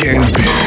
Weekend be.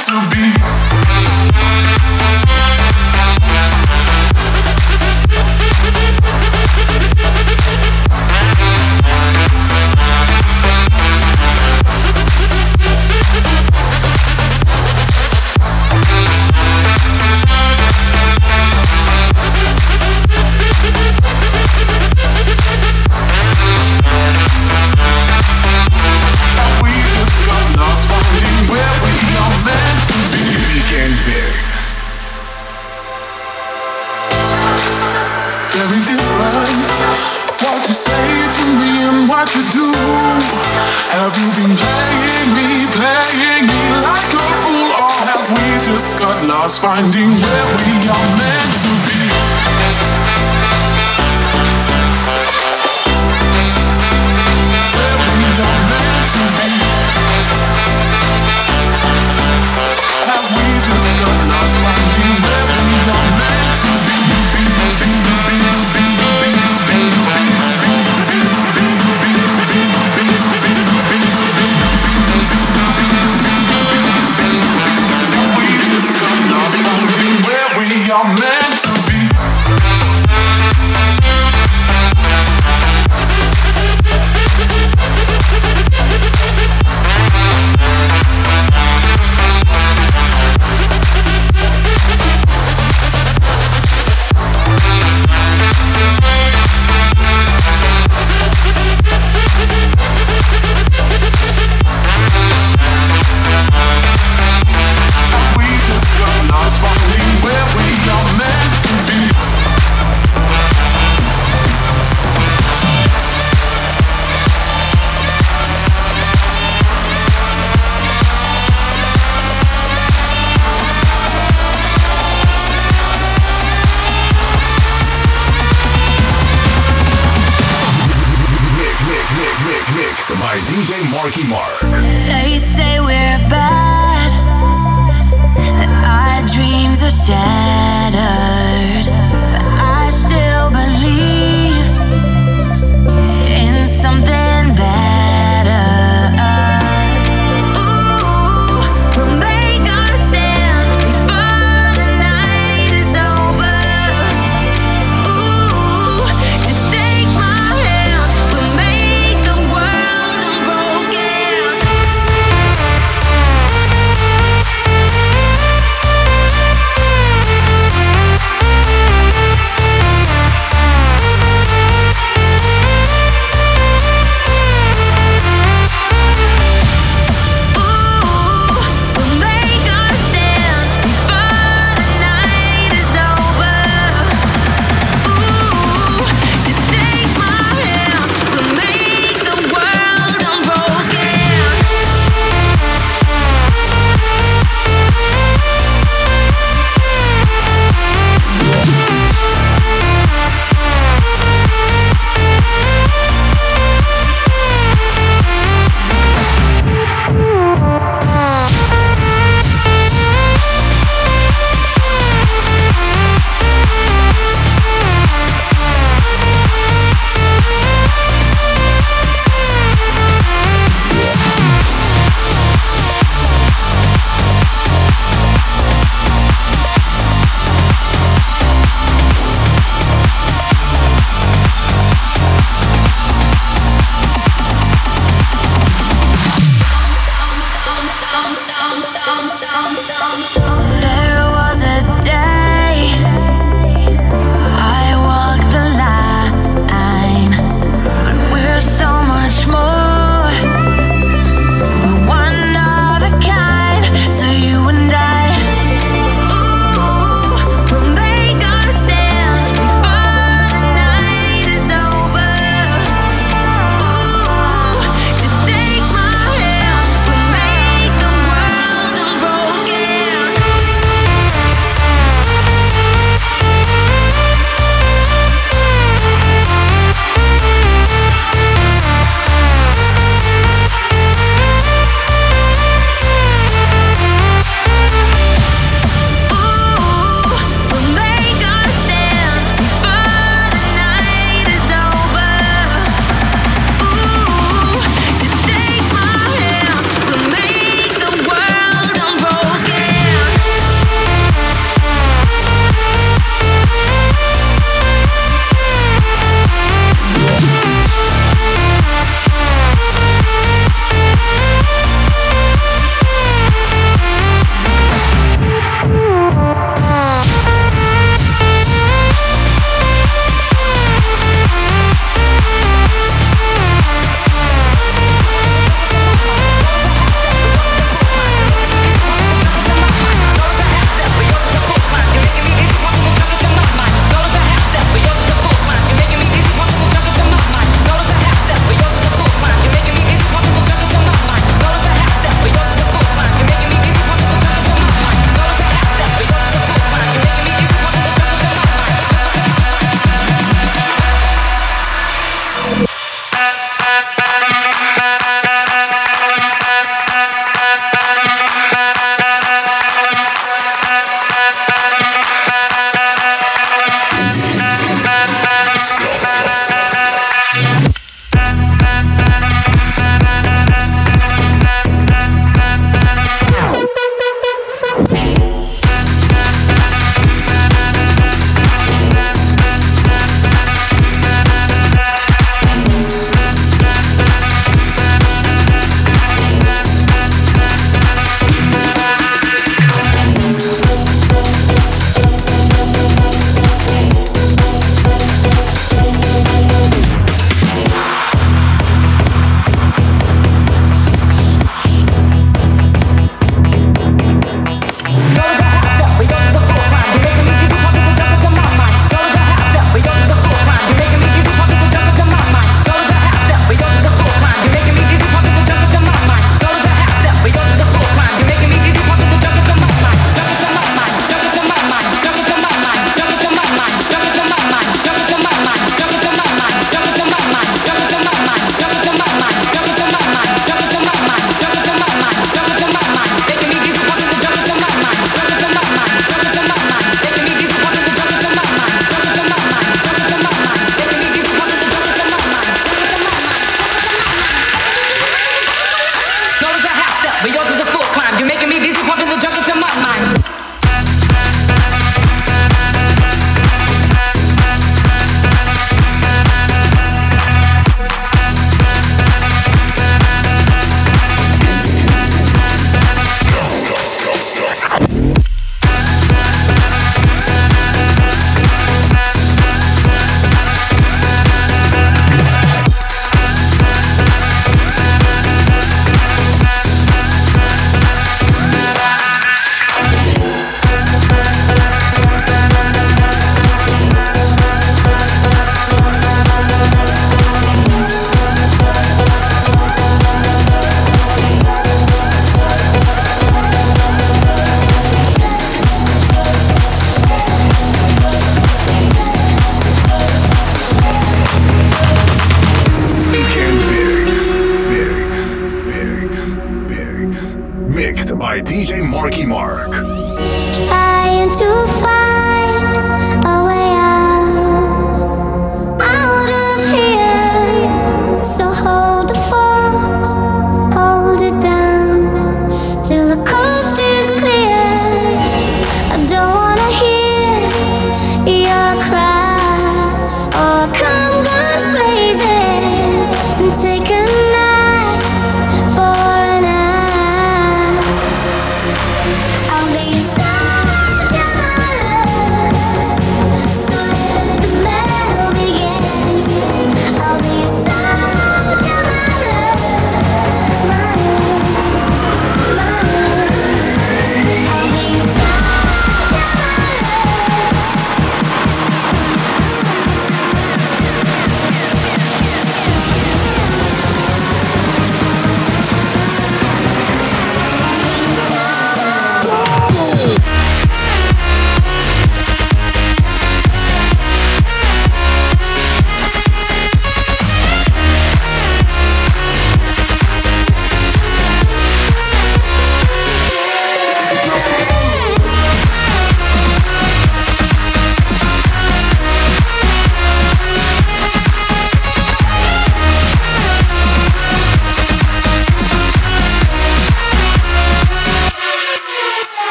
to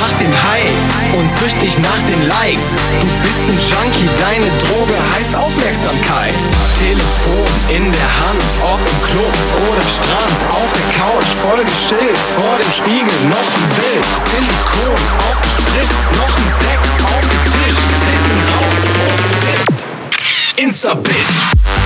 nach dem Hype und süchtig nach den Likes. Du bist ein Junkie, deine Droge heißt Aufmerksamkeit. Telefon in der Hand, ob im Club oder Strand, auf der Couch, vollgeschillt, vor dem Spiegel noch ein Bild. Silikon aufgespritzt, noch ein Sekt auf dem Tisch, Titten raus, Post sitzt. Insta-Bitch. Insta-Bitch.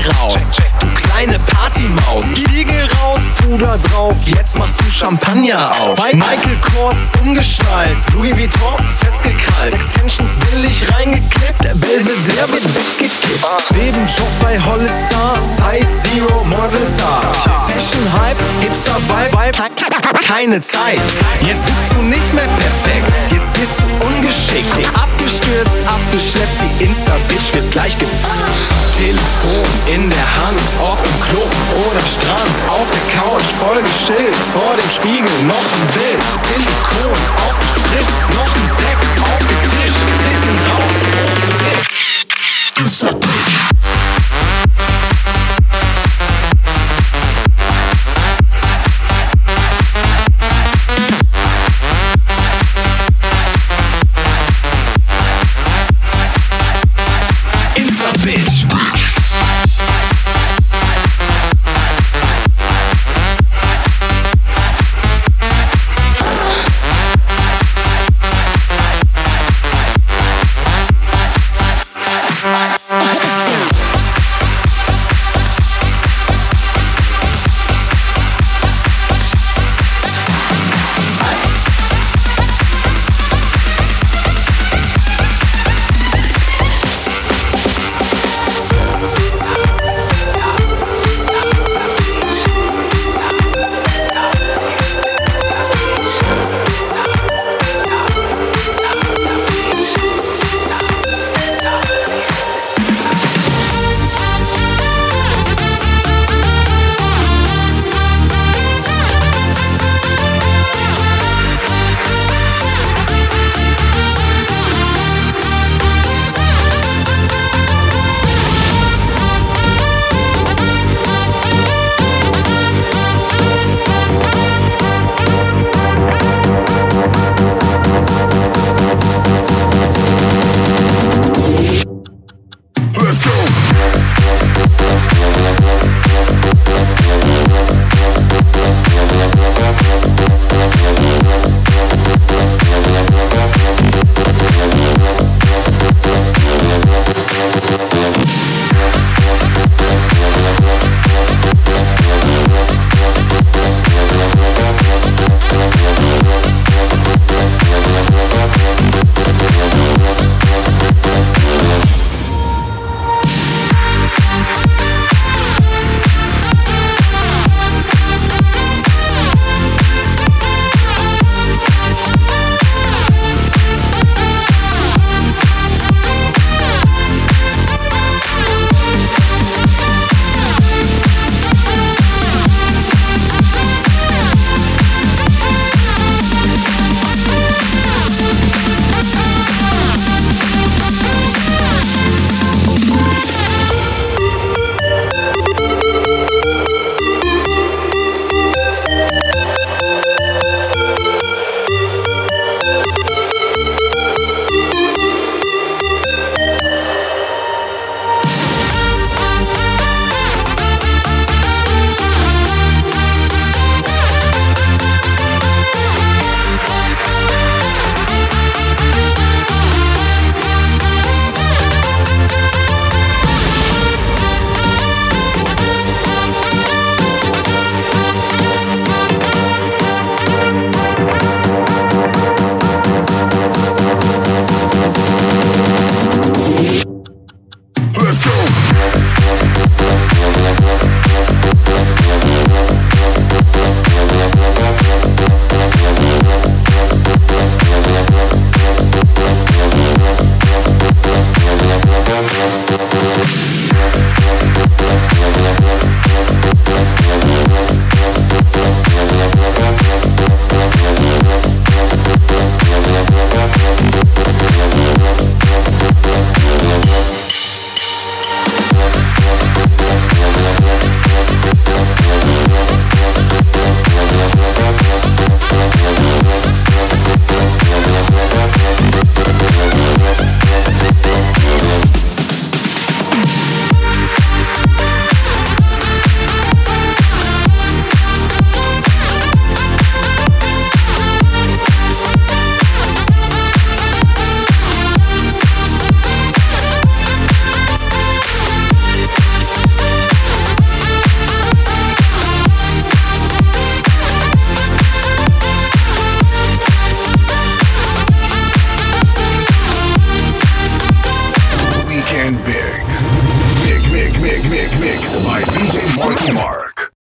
Raus. Kleine Partymaus. Spiegel raus, Puder drauf. Jetzt machst du Champagner auf. Michael Kors umgeschnallt. Louis Vuitton festgekrallt. Extensions billig reingeklippt. Belvedere wird weggekippt. Nebenjob bei Hollister. Size Zero Model Star. Fashion Hype, Hipster Vibe. Keine Zeit. Jetzt bist du nicht mehr perfekt. Jetzt bist du ungeschickt. Abgestürzt, abgeschleppt. Die Insta-Bitch wird gleich gefahren. Telefon in der Hand, ob im Club oder Strand, auf der Couch vollgeschillt, vor dem Spiegel. Noch ein Bild, Silikon aufgespritzt, noch ein Sekt auf dem Tisch, Titten raus, groß sitzt.